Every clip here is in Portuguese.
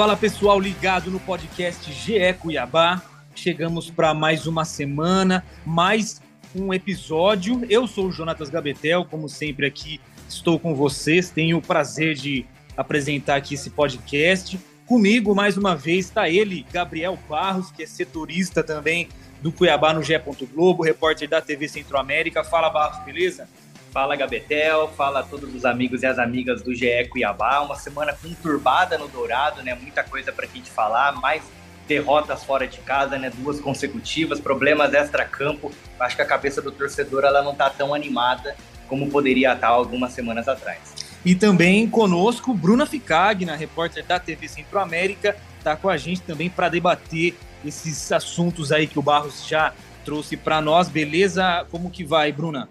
Fala pessoal ligado no podcast GE Cuiabá. Chegamos para mais uma semana, mais um episódio. Eu sou o Jonatas Gabetel, como sempre aqui estou com vocês. Tenho o prazer de apresentar aqui esse podcast. Comigo, mais uma vez, está ele, Gabriel Barros, que é setorista também do Cuiabá no GE. Globo, repórter da TV Centro-América. Fala, Barros, beleza? Fala Gabetel, fala a todos os amigos e as amigas do GE Cuiabá. Uma semana conturbada no Dourado, né? Muita coisa para a gente falar, mais derrotas fora de casa, né? Duas consecutivas, problemas extra-campo. Acho que a cabeça do torcedor ela não está tão animada como poderia estar algumas semanas atrás. E também conosco Bruna Ficagna, repórter da TV Centro-América, está com a gente também para debater esses assuntos aí que o Barros já trouxe para nós. Beleza? Como que vai, Bruna?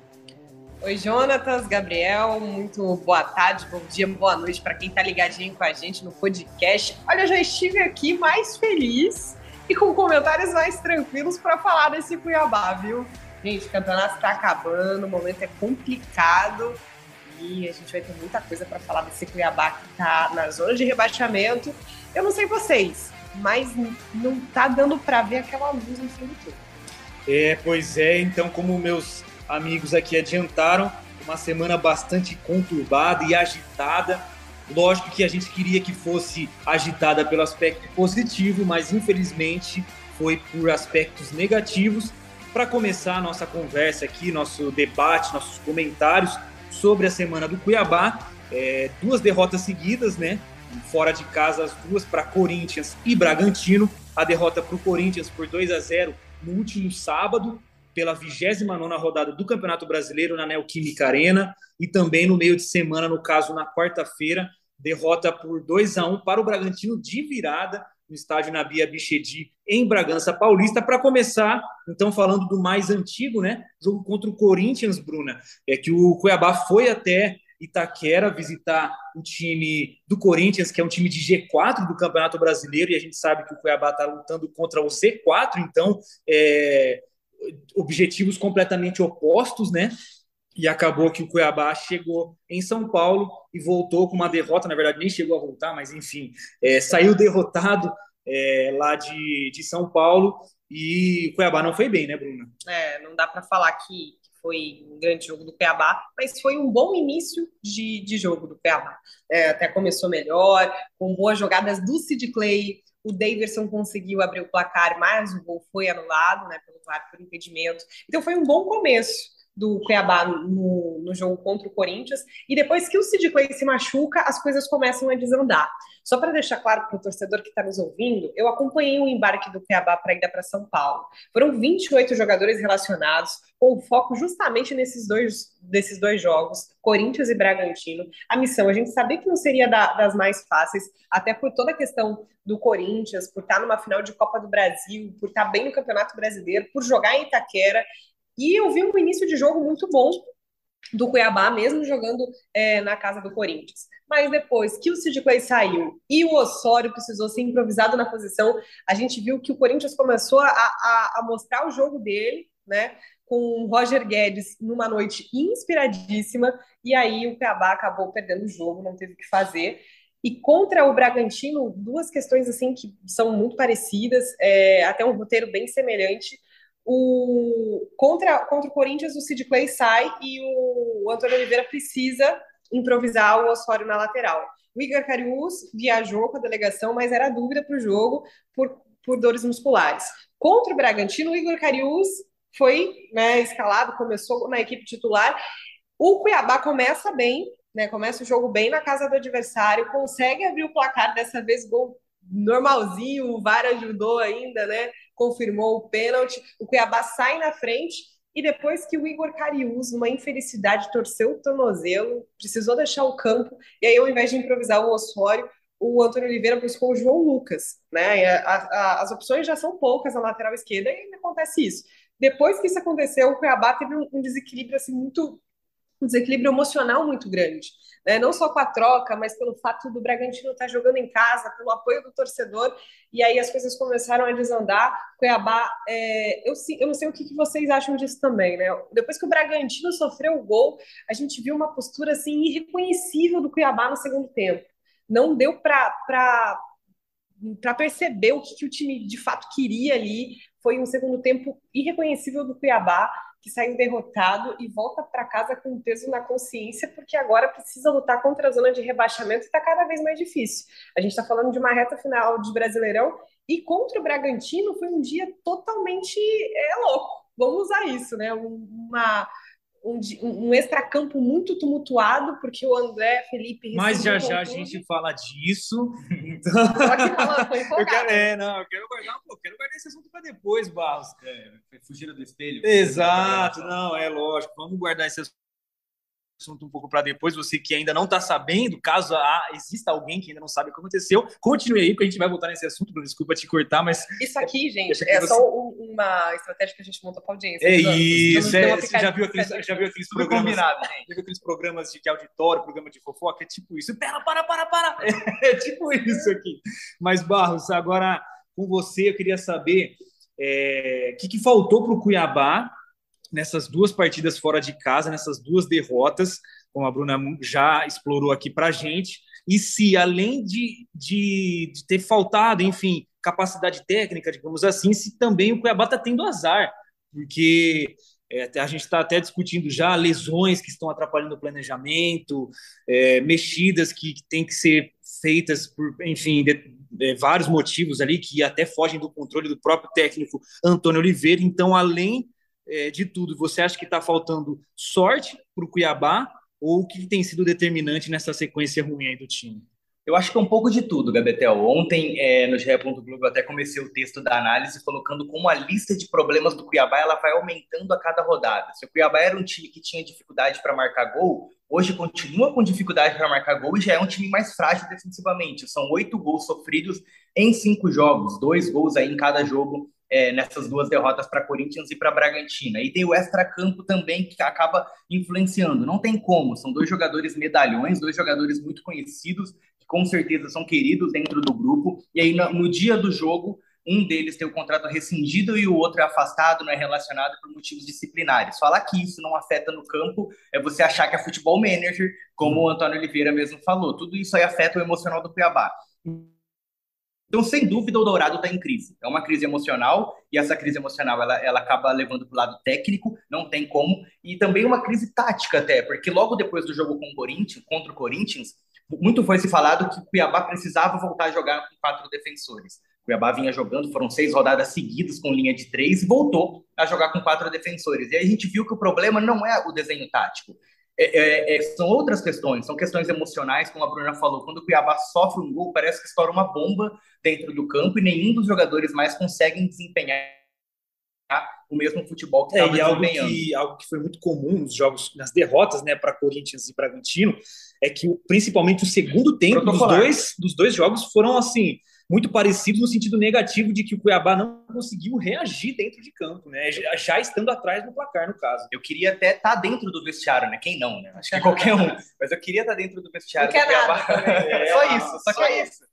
Oi, Jonatas, Gabriel, muito boa tarde, bom dia, boa noite para quem está ligadinho com a gente no podcast. Olha, eu já estive aqui mais feliz e com comentários mais tranquilos para falar desse Cuiabá, viu? Gente, o campeonato está acabando, o momento é complicado e a gente vai ter muita coisa para falar desse Cuiabá que está na zona de rebaixamento. Eu não sei vocês, mas não tá dando para ver aquela luz no fim do túnel. É, pois é, então como meus amigos aqui adiantaram. Uma semana bastante conturbada e agitada. Lógico que a gente queria que fosse agitada pelo aspecto positivo, mas infelizmente foi por aspectos negativos. Para começar a nossa conversa aqui, nosso debate, nossos comentários sobre a semana do Cuiabá, é, duas derrotas seguidas, né? Fora de casa, as duas para Corinthians e Bragantino. A derrota para o Corinthians por 2 a 0 no último sábado pela 29 rodada do Campeonato Brasileiro na Neoquímica Arena e também no meio de semana, no caso na quarta-feira, derrota por 2 a 1 para o Bragantino de virada no estádio Nabia Bichedi em Bragança Paulista. Para começar, então falando do mais antigo, né, jogo contra o Corinthians, Bruna, é que o Cuiabá foi até Itaquera visitar o time do Corinthians, que é um time de G4 do Campeonato Brasileiro, e a gente sabe que o Cuiabá está lutando contra o Z4, então é, objetivos completamente opostos, né? E acabou que o Cuiabá chegou em São Paulo e voltou com uma derrota. Na verdade, nem chegou a voltar, mas enfim, é, saiu derrotado é, lá de, de São Paulo. E o Cuiabá não foi bem, né, Bruna? É, não dá para falar que foi um grande jogo do Cuiabá, mas foi um bom início de, de jogo do Cuiabá. É, até começou melhor, com boas jogadas do Sid Clay, o Davidson conseguiu abrir o placar, mas o gol foi anulado né, pelo VAR por impedimento. Então foi um bom começo do Cuiabá no, no jogo contra o Corinthians. E depois que o Sid Clay se machuca, as coisas começam a desandar. Só para deixar claro para o torcedor que está nos ouvindo, eu acompanhei o embarque do Cuiabá para ir para São Paulo. Foram 28 jogadores relacionados, com foco justamente nesses dois, desses dois jogos, Corinthians e Bragantino. A missão, a gente sabia que não seria da, das mais fáceis, até por toda a questão do Corinthians, por estar numa final de Copa do Brasil, por estar bem no Campeonato Brasileiro, por jogar em Itaquera. E eu vi um início de jogo muito bom do Cuiabá, mesmo jogando é, na casa do Corinthians. Mas depois que o Sid Clay saiu e o Osório precisou ser improvisado na posição, a gente viu que o Corinthians começou a, a, a mostrar o jogo dele, né? Com o Roger Guedes numa noite inspiradíssima, e aí o Cuiabá acabou perdendo o jogo, não teve o que fazer. E contra o Bragantino, duas questões assim que são muito parecidas, é, até um roteiro bem semelhante o, contra, contra o Corinthians, o Sid Clay sai e o Antônio Oliveira precisa improvisar o Osório na lateral. O Igor Carius viajou com a delegação, mas era dúvida para o jogo por, por dores musculares. Contra o Bragantino, o Igor Carius foi né, escalado, começou na equipe titular. O Cuiabá começa bem, né, começa o jogo bem na casa do adversário, consegue abrir o placar, dessa vez gol normalzinho, o VAR ajudou ainda, né? Confirmou o pênalti. O Cuiabá sai na frente e depois que o Igor Carius, numa infelicidade, torceu o tornozelo, precisou deixar o campo, e aí, ao invés de improvisar o Osório, o Antônio Oliveira buscou o João Lucas, né? A, a, as opções já são poucas na lateral esquerda e acontece isso. Depois que isso aconteceu, o Cuiabá teve um, um desequilíbrio assim muito um desequilíbrio emocional muito grande. Né? Não só com a troca, mas pelo fato do Bragantino estar tá jogando em casa, pelo apoio do torcedor, e aí as coisas começaram a desandar. Cuiabá, é, eu, eu não sei o que, que vocês acham disso também, né? Depois que o Bragantino sofreu o gol, a gente viu uma postura assim irreconhecível do Cuiabá no segundo tempo. Não deu para perceber o que, que, o time de fato queria ali. Foi um segundo tempo irreconhecível do Cuiabá que saiu derrotado e volta para casa com peso na consciência, porque agora precisa lutar contra a zona de rebaixamento e está cada vez mais difícil. A gente está falando de uma reta final de Brasileirão e contra o Bragantino foi um dia totalmente é, louco. Vamos usar isso, né? Uma, um, um extracampo muito tumultuado, porque o André Felipe. Mas já já a gente fala disso. Então... eu quero, é, não, eu quero guardar, pô, quero guardar esse assunto para depois, Barros. É, fugir do espelho. Exato, não, é lógico. Vamos guardar esse assunto assunto um pouco para depois, você que ainda não está sabendo, caso há, exista alguém que ainda não sabe o que aconteceu, continue aí, porque a gente vai voltar nesse assunto, desculpa te cortar, mas... Isso aqui, gente, é você... só uma estratégia que a gente montou para audiência. É isso, é, você já viu aqueles, já viu aqueles programas... Combinado, gente. Já viu aqueles programas de, de auditório, programa de fofoca? É tipo isso. Pera, para, para, para! É, é tipo isso aqui. Mas, Barros, agora com você, eu queria saber o é, que, que faltou para o Cuiabá nessas duas partidas fora de casa, nessas duas derrotas, como a Bruna já explorou aqui para a gente, e se além de, de, de, ter faltado, enfim, capacidade técnica, digamos assim, se também o Cuiabá está tendo azar, porque é, a gente está até discutindo já lesões que estão atrapalhando o planejamento, é, mexidas que, que têm que ser feitas por, enfim, de, de, vários motivos ali que até fogem do controle do próprio técnico Antônio Oliveira. Então, além é, de tudo, você acha que está faltando sorte para o Cuiabá ou o que tem sido determinante nessa sequência ruim aí do time? Eu acho que é um pouco de tudo, Gabetel. Ontem, é, no GE. Globo, eu até comecei o texto da análise colocando como a lista de problemas do Cuiabá ela vai aumentando a cada rodada. Se o Cuiabá era um time que tinha dificuldade para marcar gol, hoje continua com dificuldade para marcar gol e já é um time mais frágil defensivamente. São oito gols sofridos em cinco jogos, dois gols aí em cada jogo é, nessas duas derrotas para Corinthians e para Bragantina. E tem o extra-campo também que acaba influenciando. Não tem como, são dois jogadores medalhões, dois jogadores muito conhecidos, que com certeza são queridos dentro do grupo. E aí, no, no dia do jogo, um deles tem o contrato rescindido e o outro é afastado, não é relacionado por motivos disciplinares. Falar que isso não afeta no campo é você achar que é futebol manager, como o Antônio Oliveira mesmo falou. Tudo isso aí afeta o emocional do Cuiabá. Então, sem dúvida, o Dourado está em crise. É uma crise emocional, e essa crise emocional ela, ela acaba levando para o lado técnico, não tem como, e também uma crise tática até, porque logo depois do jogo com o Corinthians, contra o Corinthians, muito foi se falado que o Cuiabá precisava voltar a jogar com quatro defensores. O Cuiabá vinha jogando, foram seis rodadas seguidas com linha de três, e voltou a jogar com quatro defensores. E aí a gente viu que o problema não é o desenho tático, é, é, é, são outras questões, são questões emocionais, como a Bruna falou. Quando o Cuiabá sofre um gol, parece que estoura uma bomba dentro do campo e nenhum dos jogadores mais conseguem desempenhar o mesmo futebol que estava é, algo que, algo que foi muito comum nos jogos, nas derrotas né, para Corinthians e Bragantino, é que principalmente o segundo tempo dos dois, dos dois jogos foram assim muito parecidos no sentido negativo de que o Cuiabá não conseguiu reagir dentro de campo, né? Já, já estando atrás no placar, no caso. Eu queria até estar tá dentro do vestiário, né? Quem não, né? Acho que qualquer um. Mas eu queria estar tá dentro do vestiário não do Cuiabá. É, só isso, só, só que é isso.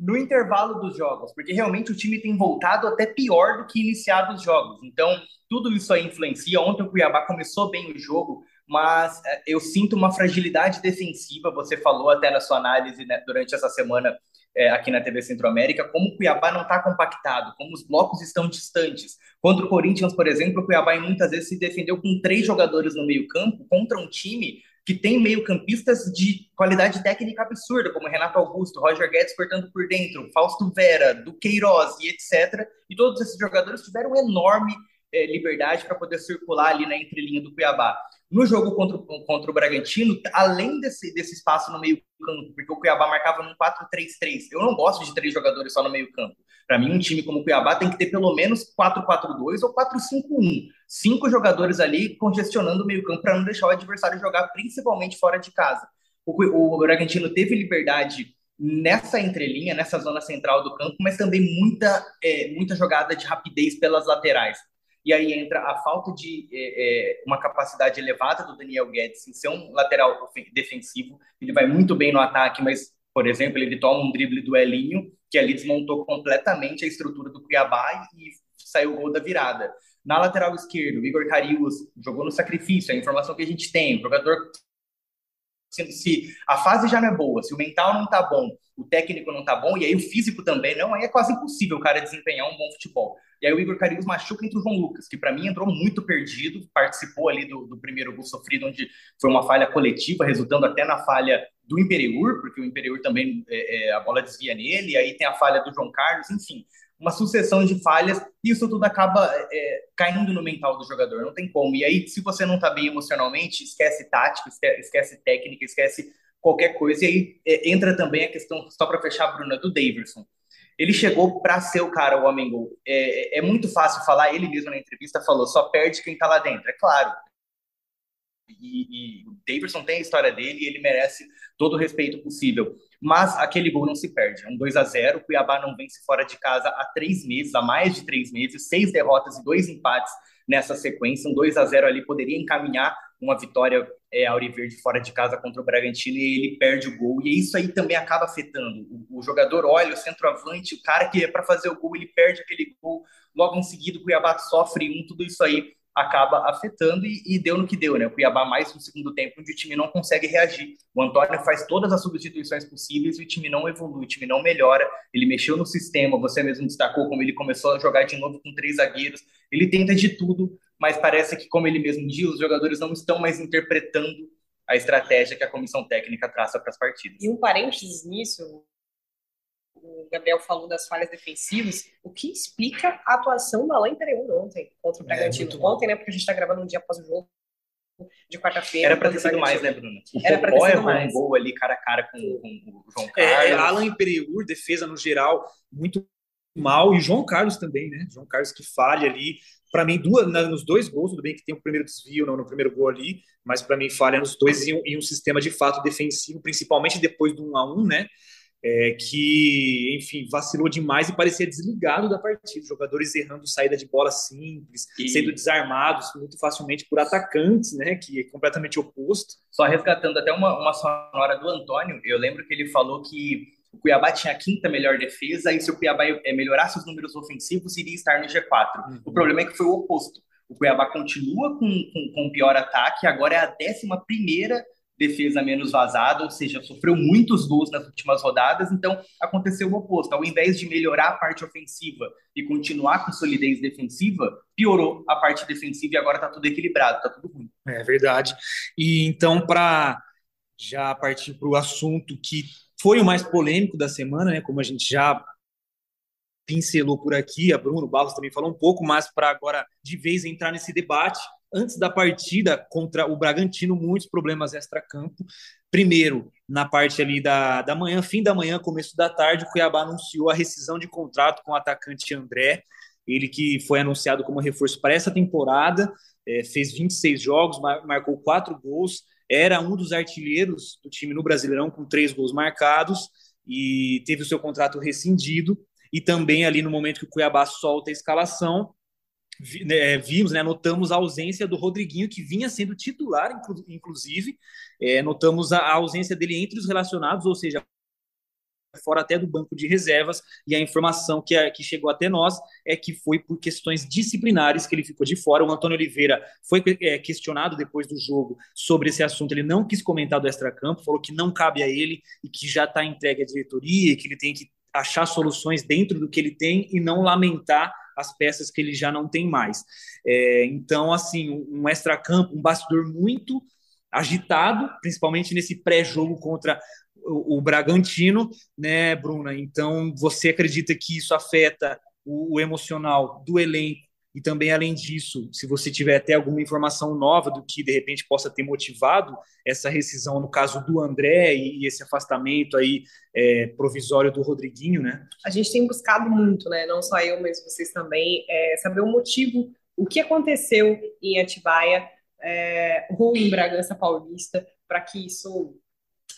No intervalo dos jogos, porque realmente o time tem voltado até pior do que iniciado os jogos. Então, tudo isso aí influencia. Ontem o Cuiabá começou bem o jogo, mas é, eu sinto uma fragilidade defensiva. Você falou até na sua análise né, durante essa semana é, aqui na TV Centro-América, como o Cuiabá não está compactado, como os blocos estão distantes. Contra o Corinthians, por exemplo, o Cuiabá muitas vezes se defendeu com três jogadores no meio-campo contra um time que tem meio-campistas de qualidade técnica absurda, como Renato Augusto, Roger Guedes cortando por dentro, Fausto Vera, Duqueiroz e etc. E todos esses jogadores tiveram enorme é, liberdade para poder circular ali na entrelinha do Cuiabá. No jogo contra, contra o Bragantino, além desse, desse espaço no meio-campo, porque o Cuiabá marcava num 4-3-3, eu não gosto de três jogadores só no meio-campo. Para mim, um time como o Cuiabá tem que ter pelo menos 4-4-2 ou 4-5-1. Cinco jogadores ali congestionando o meio-campo para não deixar o adversário jogar, principalmente fora de casa. O, o Bragantino teve liberdade nessa entrelinha, nessa zona central do campo, mas também muita, é, muita jogada de rapidez pelas laterais. E aí entra a falta de é, é, uma capacidade elevada do Daniel Guedes em ser um lateral defensivo. Ele vai muito bem no ataque, mas, por exemplo, ele toma um drible do Elinho, que ali desmontou completamente a estrutura do Cuiabá e saiu o gol da virada. Na lateral esquerda, o Igor Carius jogou no sacrifício, a informação que a gente tem. O jogador se a fase já não é boa, se o mental não tá bom, o técnico não tá bom, e aí o físico também não, aí é quase impossível o cara desempenhar um bom futebol. E aí o Igor Carilhos machuca entre o João Lucas, que para mim entrou muito perdido, participou ali do, do primeiro gol sofrido, onde foi uma falha coletiva, resultando até na falha do Imperiur, porque o Imperiur também, é, é, a bola desvia nele, aí tem a falha do João Carlos, enfim uma sucessão de falhas e isso tudo acaba é, caindo no mental do jogador, não tem como. E aí, se você não está bem emocionalmente, esquece tática, esquece técnica, esquece qualquer coisa. E aí é, entra também a questão, só para fechar, Bruna, do Davidson. Ele chegou para ser o cara, o homem gol. É, é muito fácil falar, ele mesmo na entrevista falou, só perde quem está lá dentro. É claro, e, e, o Davidson tem a história dele e ele merece todo o respeito possível. Mas aquele gol não se perde. É um 2 a 0 O Cuiabá não vence fora de casa há três meses, há mais de três meses, seis derrotas e dois empates nessa sequência. Um 2 a 0 ali poderia encaminhar uma vitória é, Auriverde fora de casa contra o Bragantino e ele perde o gol. E isso aí também acaba afetando. O, o jogador olha, o centroavante, o cara que é para fazer o gol, ele perde aquele gol. Logo em seguida, o Cuiabá sofre um, tudo isso aí acaba afetando e, e, deu no que deu, né? O Cuiabá mais no segundo tempo, onde o time não consegue reagir. O Antônio faz todas as substituições possíveis e o time não evolui, o time não melhora. Ele mexeu no sistema, você mesmo destacou como ele começou a jogar de novo com três zagueiros. Ele tenta de tudo, mas parece que, como ele mesmo diz, os jogadores não estão mais interpretando a estratégia que a comissão técnica traça para as partidas. E um parênteses nisso, o Gabriel falou das falhas defensivas, o que explica a atuação do Alain Pereira ontem contra o é, Bragantino. É, ontem, né, porque a gente está gravando um dia após o jogo de quarta-feira. Era para ter sido mais, né, Bruno? O Era para ter sido mais. um gol ali cara a cara com, com o João Carlos. É, Alan Pereur, defesa no geral, muito mal, e João Carlos também, né? João Carlos que falha ali. Para mim, duas, nos dois gols, tudo bem que tem o primeiro desvio não, no primeiro gol ali, mas para mim falha nos dois e um, e um sistema de fato defensivo, principalmente depois do 1 a 1 né? É, que, enfim, vacilou demais e parecia desligado da partida. Jogadores errando saída de bola simples, e... sendo desarmados muito facilmente por atacantes, né? Que é completamente oposto. Só resgatando até uma, uma sonora do Antônio, eu lembro que ele falou que o Cuiabá tinha a quinta melhor defesa e se o Cuiabá é, melhorasse os números ofensivos, iria estar no G4. Uhum. O problema é que foi o oposto. O Cuiabá continua com, com, com pior ataque, agora é a décima primeira defesa menos vazada, ou seja, sofreu muitos gols nas últimas rodadas, então aconteceu o oposto. Ao invés de melhorar a parte ofensiva e continuar com solidez defensiva, piorou a parte defensiva e agora está tudo equilibrado, está tudo ruim. É verdade. E então, para já partir para o assunto que foi o mais polêmico da semana, né, como a gente já pincelou por aqui, a Bruno Barros também falou um pouco, mas para agora de vez entrar nesse debate, antes da partida contra o Bragantino, muitos problemas extra-campo. Primeiro, na parte ali da, da manhã, fim da manhã, começo da tarde, o Cuiabá anunciou a rescisão de contrato com o atacante André, ele que foi anunciado como reforço para essa temporada, é, fez 26 jogos, marcou quatro gols, era um dos artilheiros do time no Brasileirão, com três gols marcados, e teve o seu contrato rescindido. E também ali no momento que o Cuiabá solta a escalação, vimos, né, notamos a ausência do Rodriguinho, que vinha sendo titular, inclusive, é, notamos a ausência dele entre os relacionados, ou seja, fora até do banco de reservas, e a informação que, que chegou até nós é que foi por questões disciplinares que ele ficou de fora. O Antônio Oliveira foi é, questionado depois do jogo sobre esse assunto, ele não quis comentar do extracampo, falou que não cabe a ele e que já está entregue à diretoria, que ele tem que achar soluções dentro do que ele tem e não lamentar as peças que ele já não tem mais. É, então, assim, um extra-campo, um bastidor muito agitado, principalmente nesse pré-jogo contra o, o, Bragantino, né, Bruna? Então, você acredita que isso afeta o, o emocional do elenco e também, além disso, se você tiver até alguma informação nova do que de repente possa ter motivado essa rescisão, no caso do André e, esse afastamento aí é, provisório do Rodriguinho, né? A gente tem buscado muito, né? Não só eu, mas vocês também, é, saber o motivo, o que aconteceu em Atibaia é, ou em Bragança Paulista para que isso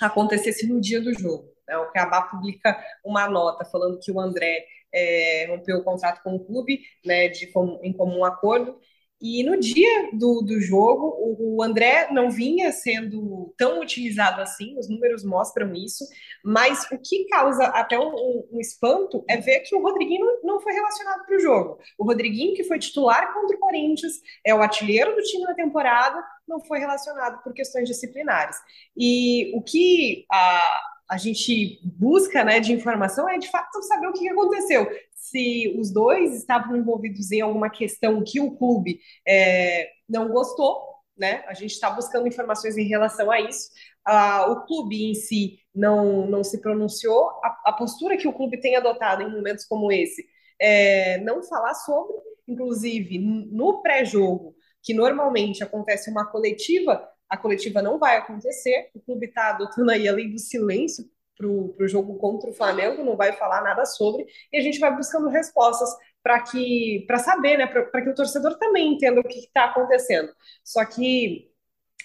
acontecesse no dia do jogo. Né? O Cuiabá publica uma nota falando que o André é, rompeu o contrato com o clube, né, de, em comum acordo. E no dia do, do jogo, o André não vinha sendo tão utilizado assim, os números mostram isso, mas o que causa até um, um espanto é ver que o Rodriguinho não foi relacionado para o jogo. O Rodriguinho, que foi titular contra o Corinthians, é o artilheiro do time na temporada, não foi relacionado por questões disciplinares. E o que a, a gente busca né, de informação é de fato saber o que aconteceu se os dois estavam envolvidos em alguma questão que o clube é, não gostou, né? A gente está buscando informações em relação a isso. Ah, o clube em si não, não se pronunciou. A, a, postura que o clube tem adotado em momentos como esse é não falar sobre, inclusive no pré-jogo, que normalmente acontece uma coletiva, a coletiva não vai acontecer. O clube está adotando aí a lei do silêncio para o jogo contra o Flamengo, não vai falar nada sobre, e a gente vai buscando respostas para que para saber, né, para que o torcedor também entenda o que está acontecendo. Só que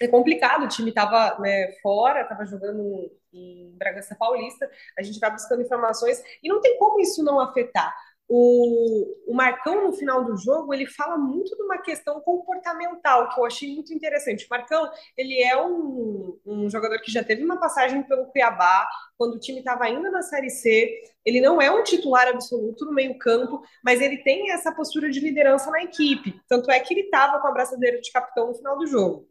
é complicado, o time estava né, fora, estava jogando em Bragança Paulista, a gente vai buscando informações e não tem como isso não afetar. O, o Marcão, no final do jogo, ele fala muito de uma questão comportamental, que eu achei muito interessante. O Marcão, ele é um, um jogador que já teve uma passagem pelo Cuiabá, quando o time estava ainda na Série C. Ele não é um titular absoluto no meio-campo, mas ele tem essa postura de liderança na equipe. Tanto é que ele estava com a braçadeira de capitão no final do jogo.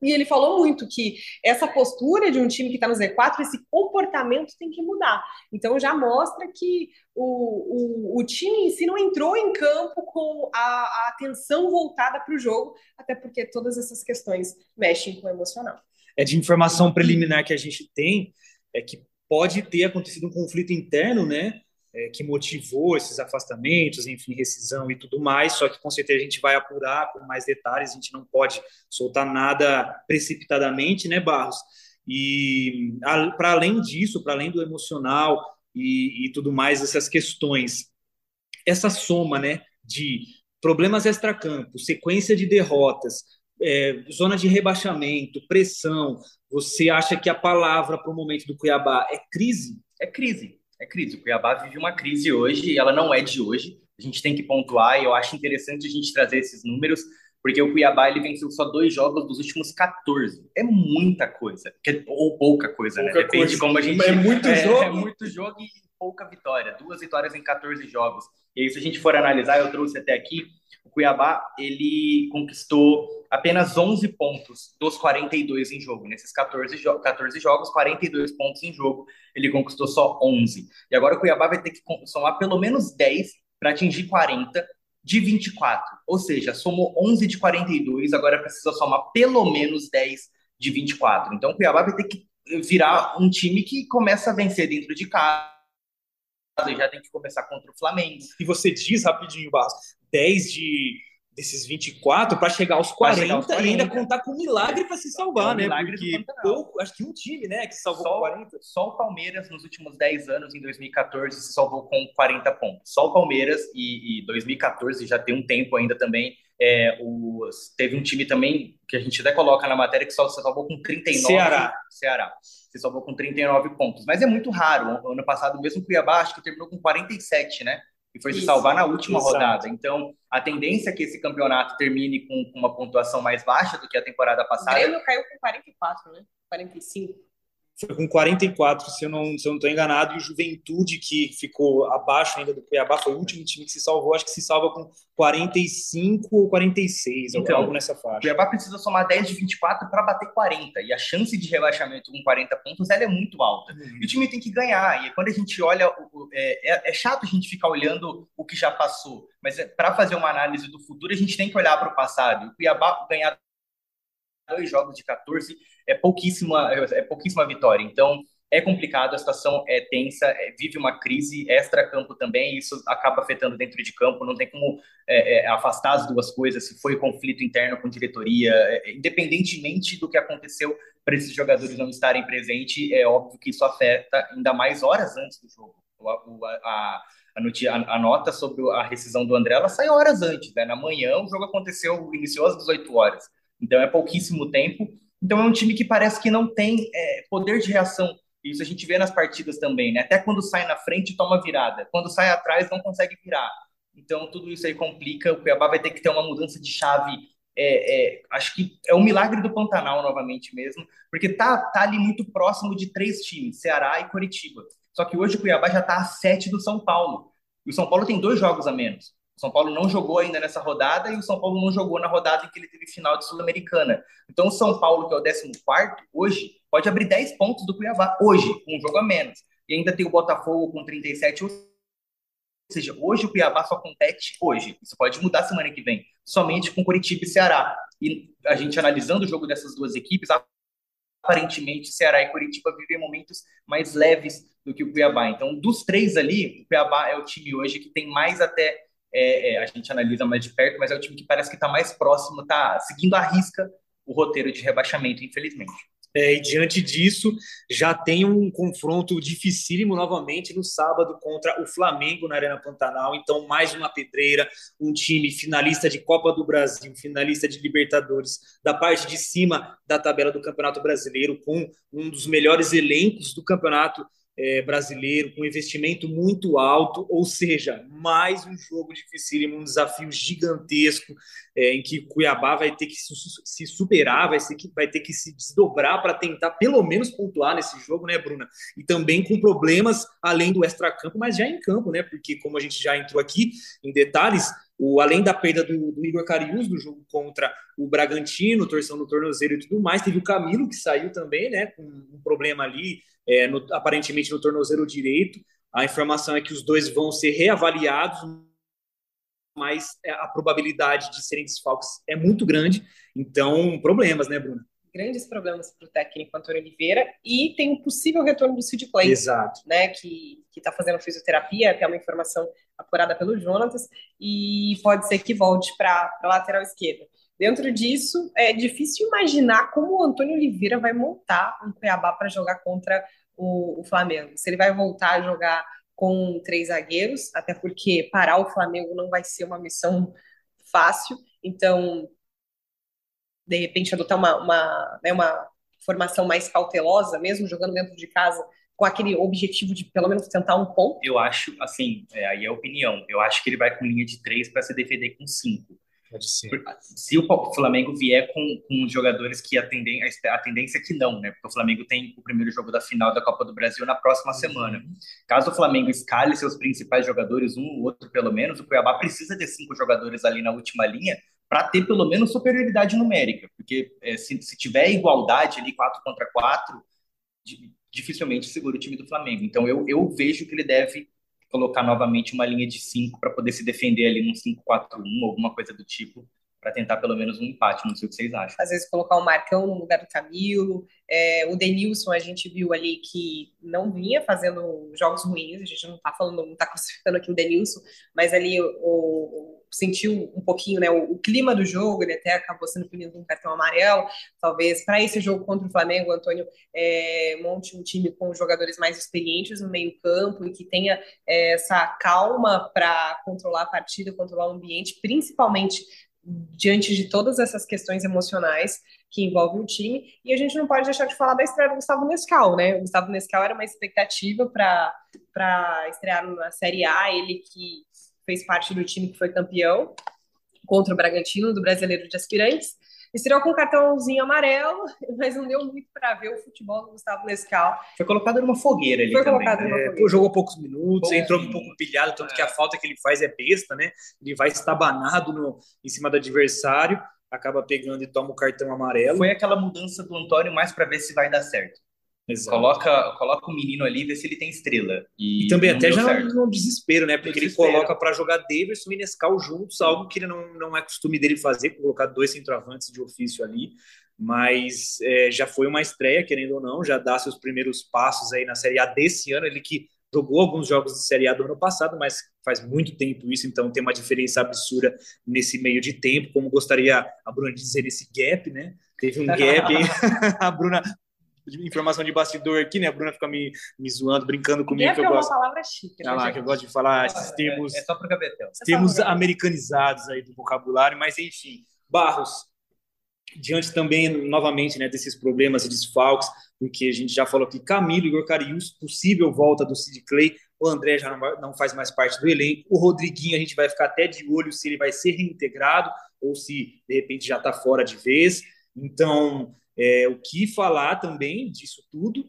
E ele falou muito que essa postura de um time que está no Z4, esse comportamento tem que mudar. Então já mostra que o, o, o time em si não entrou em campo com a, a atenção voltada para o jogo, até porque todas essas questões mexem com o emocional. É de informação preliminar que a gente tem, é que pode ter acontecido um conflito interno, né? É, que motivou esses afastamentos, enfim, rescisão e tudo mais, só que com certeza a gente vai apurar com mais detalhes, a gente não pode soltar nada precipitadamente, né, Barros? E para além disso, para além do emocional e, e tudo mais, essas questões, essa soma, né, de problemas extracampo, sequência de derrotas, é, zona de rebaixamento, pressão, você acha que a palavra para o momento do Cuiabá é crise? É crise é crise. O Cuiabá vive uma crise hoje e ela não é de hoje. A gente tem que pontuar e eu acho interessante a gente trazer esses números, porque o Cuiabá ele venceu só dois jogos dos últimos 14. É muita coisa, ou pouca coisa, né? pouca né? Depende coisa. de como a gente. É muito é, jogo. É muito jogo e pouca vitória. Duas vitórias em 14 jogos. E aí, se a gente for analisar, eu trouxe até aqui, o Cuiabá ele conquistou apenas 11 pontos dos 42 em jogo. Nesses 14, jo 14 jogos, 42 pontos em jogo, ele conquistou só 11. E agora o Cuiabá vai ter que somar pelo menos 10 para atingir 40 de 24. Ou seja, somou 11 de 42, agora precisa somar pelo menos 10 de 24. Então o Cuiabá vai ter que virar um time que começa a vencer dentro de casa já tem que começar contra o Flamengo. E você diz rapidinho, Barros, 10 de desses 24 para chegar aos 40, chegar aos 40 e ainda contar com um milagre para se salvar, é um né? Porque pouco, acho que um time, né, que salvou só, 40. Só o Palmeiras nos últimos 10 anos, em 2014, se salvou com 40 pontos. Só o Palmeiras e, e 2014 já tem um tempo ainda também. É, os, teve um time também que a gente até coloca na matéria que só se salvou com 39. Ceará. Ceará. Se salvou com 39 pontos. Mas é muito raro. Ano passado, mesmo o Cuiabá, acho que terminou com 47, né? e foi se salvar na última Exato. rodada. Então, a tendência é que esse campeonato termine com, com, uma pontuação mais baixa do que a temporada passada. O Grêmio caiu com 44, né? 45 foi com 44, se eu não estou não enganado, e o Juventude, que ficou abaixo ainda do Cuiabá, foi o último time que se salvou, acho que se salva com 45 ou 46, então, algo nessa faixa. O Cuiabá precisa somar 10 de 24 para bater 40, e a chance de rebaixamento com 40 pontos ela é muito alta. Uhum. E o time tem que ganhar, e quando a gente olha, é, é, é chato a gente ficar olhando o que já passou, mas é, para fazer uma análise do futuro, a gente tem que olhar para o passado. O Cuiabá ganhar dois jogos de 14 é pouquíssima, é pouquíssima vitória. Então, é complicado, a situação é tensa, é, vive uma crise extra-campo também, isso acaba afetando dentro de campo, não tem como é, é, afastar as duas coisas, se foi conflito interno com diretoria, é, independentemente do que aconteceu para esses jogadores não estarem presentes, é óbvio que isso afeta ainda mais horas antes do jogo. A, a, a, a nota sobre a rescisão do André, ela sai horas antes, né? na manhã o jogo aconteceu, iniciou às 18 horas, então é pouquíssimo tempo, então é um time que parece que não tem é, poder de reação. Isso a gente vê nas partidas também, né? Até quando sai na frente, toma virada. Quando sai atrás, não consegue virar. Então, tudo isso aí complica. O Cuiabá vai ter que ter uma mudança de chave. É, é, acho que é um milagre do Pantanal, novamente mesmo, porque tá, tá ali muito próximo de três times, Ceará e Curitiba. Só que hoje o Cuiabá já está a sete do São Paulo. E o São Paulo tem dois jogos a menos. O São Paulo não jogou ainda nessa rodada e o São Paulo não jogou na rodada em que ele teve final de Sul-Americana. Então o São Paulo, que é o 14 hoje, pode abrir 10 pontos do Cuiabá, hoje, com um jogo a menos. E ainda tem o Botafogo com 37, ou seja, hoje o Cuiabá só compete hoje. Isso pode mudar semana que vem, somente com Curitiba e Ceará. E a gente analisando o jogo dessas duas equipes, aparentemente Ceará e Curitiba vivem momentos mais leves do que o Cuiabá. Então, dos três ali, o Cuiabá é o time hoje que tem mais até é, é, a gente analisa mais de perto, mas é o time que parece que está mais próximo, está seguindo à risca o roteiro de rebaixamento, infelizmente. É, e diante disso, já tem um confronto dificílimo novamente no sábado contra o Flamengo na Arena Pantanal. Então, mais uma pedreira, um time finalista de Copa do Brasil, finalista de Libertadores, da parte de cima da tabela do Campeonato Brasileiro, com um dos melhores elencos do Campeonato é, brasileiro, com investimento muito alto, ou seja, mais um jogo dificílimo, um desafio gigantesco, é, em que Cuiabá vai ter que se superar, vai, ser, vai ter que se desdobrar para tentar pelo menos pontuar nesse jogo, né, Bruna? E também com problemas além do extracampo, mas já em campo, né? Porque, como a gente já entrou aqui em detalhes, o, além da perda do, do Igor Carius do jogo contra o Bragantino, torção no tornozelo e tudo mais, teve o Camilo que saiu também, né, com um problema ali é, no, aparentemente no tornozelo direito. A informação é que os dois vão ser reavaliados, mas é, a probabilidade de serem desfalques é muito grande. Então, problemas, né, Bruna? Grandes problemas para o técnico Antônio Oliveira e tem um possível retorno do Sid Clay, Exato. né, que está fazendo fisioterapia, que é uma informação apurada pelo Jonatas, e pode ser que volte para a lateral esquerda. Dentro disso, é difícil imaginar como o Antônio Oliveira vai montar um Cuiabá para jogar contra o, o, Flamengo. Se ele vai voltar a jogar com três zagueiros, até porque parar o Flamengo não vai ser uma missão fácil. Então, de repente, adotar uma, uma, né, uma formação mais cautelosa, mesmo jogando dentro de casa, com aquele objetivo de pelo menos tentar um ponto? Eu acho, assim, é, aí é opinião. Eu acho que ele vai com linha de três para se defender com cinco. Pode ser. Se o Flamengo vier com, com jogadores que atendem, a tendência é que não, né? Porque o Flamengo tem o primeiro jogo da final da Copa do Brasil na próxima uhum. semana. Caso o Flamengo escale seus principais jogadores, um ou outro pelo menos, o Cuiabá precisa de cinco jogadores ali na última linha para ter pelo menos superioridade numérica. Porque é, se, se tiver igualdade ali, 4 contra 4, dificilmente segura o time do Flamengo. Então eu, eu vejo que ele deve colocar novamente uma linha de 5 para poder se defender ali num 5-4-1, alguma coisa do tipo, para tentar pelo menos um empate, não sei o que vocês acham. Às vezes colocar o Marcão no lugar do Camilo, é, o Denilson a gente viu ali que não vinha fazendo jogos ruins, a gente não está falando, não está crucificando aqui o Denilson, mas ali o, sentiu um pouquinho né, o, o, clima do jogo, ele até acabou sendo punido com um cartão amarelo. Talvez para esse jogo contra o Flamengo, o Antônio é, monte um time com jogadores mais experientes no meio-campo e que tenha é, essa calma para controlar a partida, controlar o ambiente, principalmente diante de todas essas questões emocionais que envolvem o time. E a gente não pode deixar de falar da estreia do Gustavo Nescau, né? O Gustavo Nescau era uma expectativa para estrear na Série A, ele que fez parte do time que foi campeão contra o Bragantino, do Brasileiro de Aspirantes. Estreou com um cartãozinho amarelo, mas não deu muito para ver o futebol do Gustavo Lescal. Foi colocado numa fogueira ali Foi também. colocado numa é, fogueira. jogou poucos minutos, entrou um pouco pilhado, tanto é. que a falta que ele faz é besta, né? Ele vai estabanado no, em cima do adversário, acaba pegando e toma o cartão amarelo. Foi aquela mudança do Antônio mais para ver se vai dar certo. Exato. Coloca, coloca o menino ali, vê se ele tem estrela. E, e também até já no, no desespero, né? Porque ele coloca para jogar Davidson e Nescau juntos, algo que ele não, não é costume dele fazer, colocar dois centroavantes de ofício ali. Mas é, já foi uma estreia, querendo ou não, já dá seus primeiros passos aí na Série A desse ano. Ele que jogou alguns jogos de Série A do ano passado, mas faz muito tempo isso, então tem uma diferença absurda nesse meio de tempo, como gostaria a Bruna de dizer, esse gap, né? Teve um gap, a Bruna informação de bastidor aqui, né? A Bruna fica me, me zoando, brincando comigo. que eu é gosto. uma palavra chique. Né, ah, lá, que eu gosto de falar esses termos. É, é só para Gabetel. Termos americanizados aí do vocabulário, mas enfim. Barros, diante também, novamente, né, desses problemas e desfalques, porque a gente já falou que Camilo, Igor Carius, possível volta do Sid Clay, o André já não, não, faz mais parte do elenco, o Rodriguinho a gente vai ficar até de olho se ele vai ser reintegrado ou se, de repente, já está fora de vez. Então, é, o que falar também disso tudo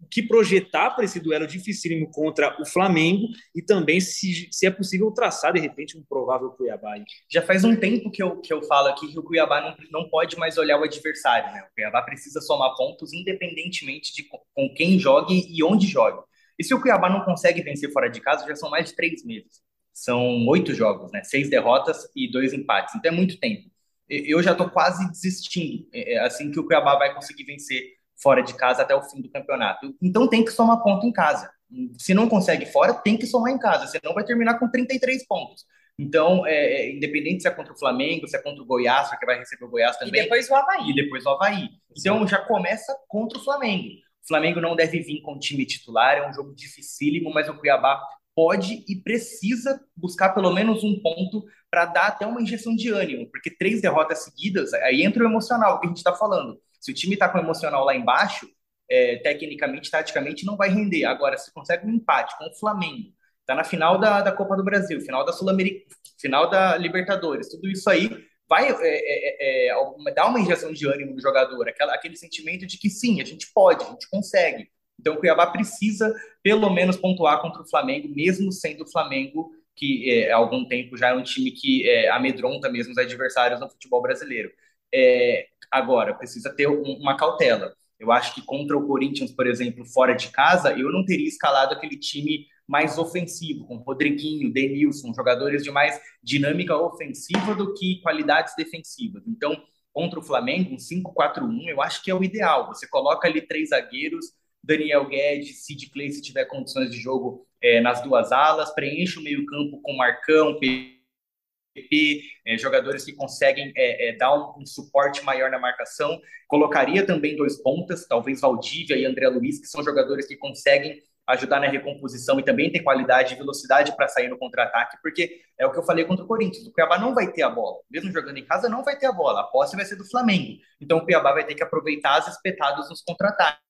o que projetar para esse duelo dificílimo contra o Flamengo e também se, se é possível traçar, de repente, um provável Cuiabá. Já faz um tempo que eu, que eu falo aqui que o Cuiabá não, não pode mais olhar o adversário. Né? O Cuiabá precisa somar pontos independentemente de com quem jogue e onde jogue. E se o Cuiabá não consegue vencer fora de casa, já são mais de três meses. São oito jogos, né? seis derrotas e dois empates. Então é muito tempo. Eu já estou quase desistindo, é, é assim que o Cuiabá vai conseguir vencer fora de casa até o fim do campeonato. Então tem que somar ponto em casa. Se não consegue fora, tem que somar em casa, senão vai terminar com 33 pontos. Então, é, é, independente se é contra o Flamengo, se é contra o Goiás, que vai receber o Goiás também. E depois o Havaí. E depois o Havaí. Então já começa contra o Flamengo. O Flamengo não deve vir com o time titular, é um jogo dificílimo, mas o Cuiabá pode e precisa buscar pelo menos um ponto para dar até uma injeção de ânimo, porque três derrotas seguidas, aí entra o emocional que a gente está falando. Se o time está com o emocional lá embaixo, é, tecnicamente, taticamente, não vai render. Agora, se consegue um empate com o Flamengo, está na final da, da Copa do Brasil, final da Sul-Americana, final da Libertadores, tudo isso aí vai é, é, é, é dar uma injeção de ânimo no jogador, aquela, aquele sentimento de que sim, a gente pode, a gente consegue. Então, o Cuiabá precisa, pelo menos, pontuar contra o Flamengo, mesmo sendo o Flamengo, que é, há algum tempo já é um time que é, amedronta mesmo os adversários no futebol brasileiro. É, agora, precisa ter um, uma cautela. Eu acho que contra o Corinthians, por exemplo, fora de casa, eu não teria escalado aquele time mais ofensivo, com Rodriguinho, Denilson, jogadores de mais dinâmica ofensiva do que qualidades defensivas. Então, contra o Flamengo, um 5-4-1, eu acho que é o ideal. Você coloca ali três zagueiros, Daniel Guedes, Sid Clay, se tiver condições de jogo é, nas duas alas, preenche o meio-campo com Marcão, é, jogadores que conseguem é, é, dar um, um, suporte maior na marcação. Colocaria também dois pontas, talvez Valdívia e André Luiz, que são jogadores que conseguem ajudar na recomposição e também tem qualidade e velocidade para sair no contra-ataque, porque é o que eu falei contra o Corinthians. O Cuiabá não vai ter a bola. Mesmo jogando em casa, não vai ter a bola. A posse vai ser do Flamengo. Então o Cuiabá vai ter que aproveitar as espetadas nos contra-ataques.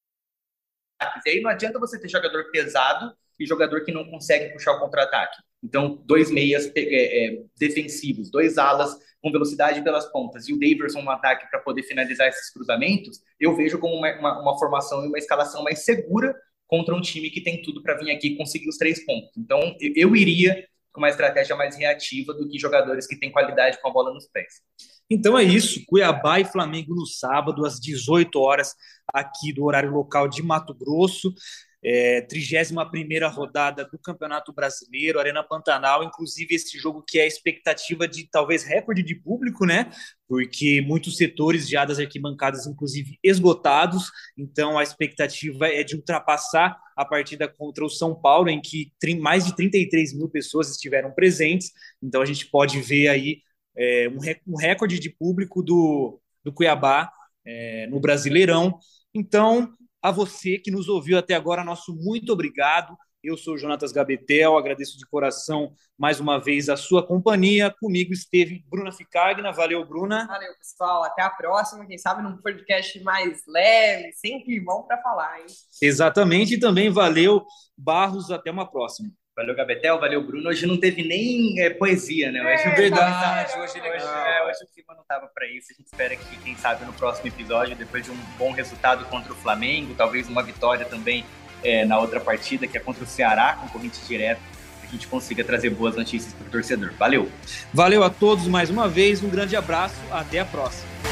E aí não adianta você ter jogador pesado e jogador que não consegue puxar o contra-ataque. Então, dois meias é, é, defensivos, dois alas com velocidade pelas pontas e o Daverson no ataque para poder finalizar esses cruzamentos, eu vejo como uma, uma, uma, formação e uma escalação mais segura contra um time que tem tudo para vir aqui e conseguir os três pontos. Então, eu, eu iria com uma estratégia mais reativa do que jogadores que têm qualidade com a bola nos pés. Então é isso, Cuiabá e Flamengo no sábado, às 18 horas, aqui do horário local de Mato Grosso é, 31 rodada do Campeonato Brasileiro, Arena Pantanal, inclusive esse jogo que é a expectativa de talvez recorde de público, né? Porque muitos setores já das arquibancadas, inclusive, esgotados, então a expectativa é de ultrapassar a partida contra o São Paulo, em que mais de 33 mil pessoas estiveram presentes, então a gente pode ver aí é, um, recorde de público do, do Cuiabá é, no Brasileirão. Então, a você que nos ouviu até agora, nosso muito obrigado. Eu sou Jonatas Gabetel, agradeço de coração mais uma vez a sua companhia. Comigo esteve Bruna Ficagna. Valeu, Bruna. Valeu, pessoal. Até a próxima. Quem sabe num podcast mais leve, sem climão para falar, hein? Exatamente. E também valeu, Barros. Até uma próxima. Valeu, Gabetel, valeu, Bruno. Hoje não teve nem é, poesia, né? Hoje, é, verdade, hoje, hoje, é, hoje o clima não estava para isso. A gente espera que, quem sabe, no próximo episódio, depois de um bom resultado contra o Flamengo, talvez uma vitória também é, na outra partida, que é contra o Ceará, concorrente direto, a gente consiga trazer boas notícias para o torcedor. Valeu! Valeu a todos mais uma vez, um grande abraço, até a próxima.